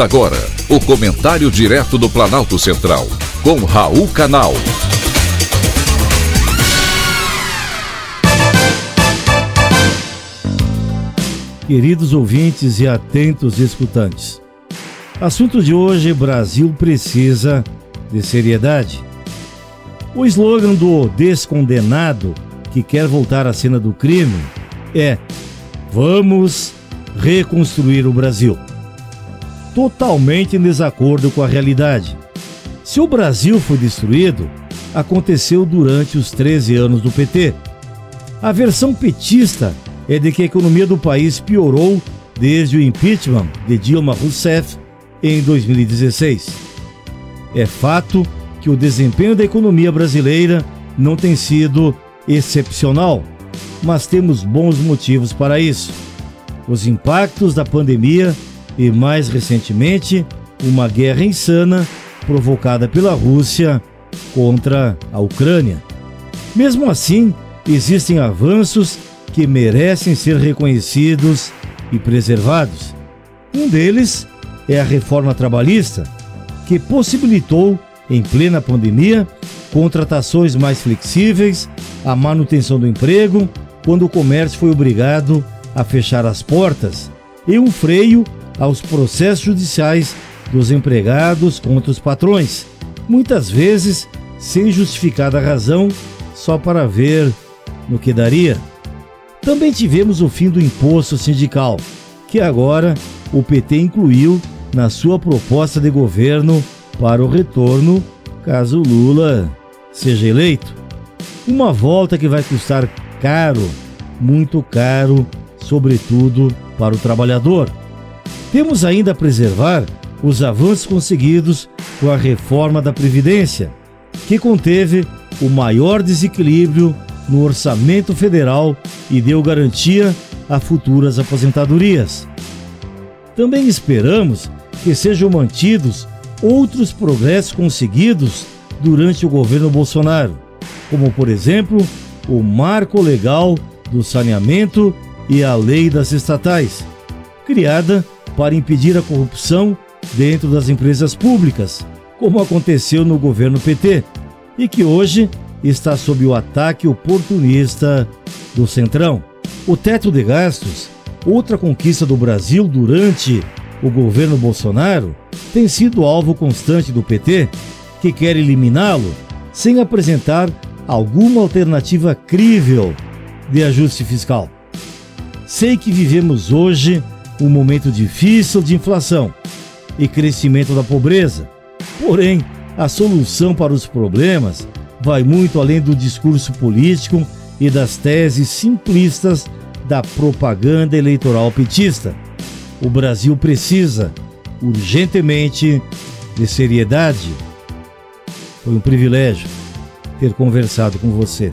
Agora o comentário direto do Planalto Central, com Raul Canal. Queridos ouvintes e atentos escutantes, assunto de hoje: Brasil precisa de seriedade. O slogan do descondenado que quer voltar à cena do crime é: Vamos reconstruir o Brasil. Totalmente em desacordo com a realidade. Se o Brasil foi destruído, aconteceu durante os 13 anos do PT. A versão petista é de que a economia do país piorou desde o impeachment de Dilma Rousseff em 2016. É fato que o desempenho da economia brasileira não tem sido excepcional, mas temos bons motivos para isso. Os impactos da pandemia e, mais recentemente, uma guerra insana provocada pela Rússia contra a Ucrânia. Mesmo assim, existem avanços que merecem ser reconhecidos e preservados. Um deles é a reforma trabalhista, que possibilitou, em plena pandemia, contratações mais flexíveis, a manutenção do emprego, quando o comércio foi obrigado a fechar as portas, e um freio aos processos judiciais dos empregados contra os patrões, muitas vezes sem justificada razão, só para ver no que daria. Também tivemos o fim do imposto sindical, que agora o PT incluiu na sua proposta de governo para o retorno caso Lula seja eleito. Uma volta que vai custar caro, muito caro, sobretudo para o trabalhador. Temos ainda a preservar os avanços conseguidos com a reforma da Previdência, que conteve o maior desequilíbrio no orçamento federal e deu garantia a futuras aposentadorias. Também esperamos que sejam mantidos outros progressos conseguidos durante o governo Bolsonaro, como, por exemplo, o marco legal do saneamento e a lei das estatais, criada para impedir a corrupção dentro das empresas públicas, como aconteceu no governo PT, e que hoje está sob o ataque oportunista do Centrão. O teto de gastos, outra conquista do Brasil durante o governo Bolsonaro, tem sido alvo constante do PT, que quer eliminá-lo sem apresentar alguma alternativa crível de ajuste fiscal. Sei que vivemos hoje um momento difícil de inflação e crescimento da pobreza, porém, a solução para os problemas vai muito além do discurso político e das teses simplistas da propaganda eleitoral petista. O Brasil precisa, urgentemente, de seriedade. Foi um privilégio ter conversado com você.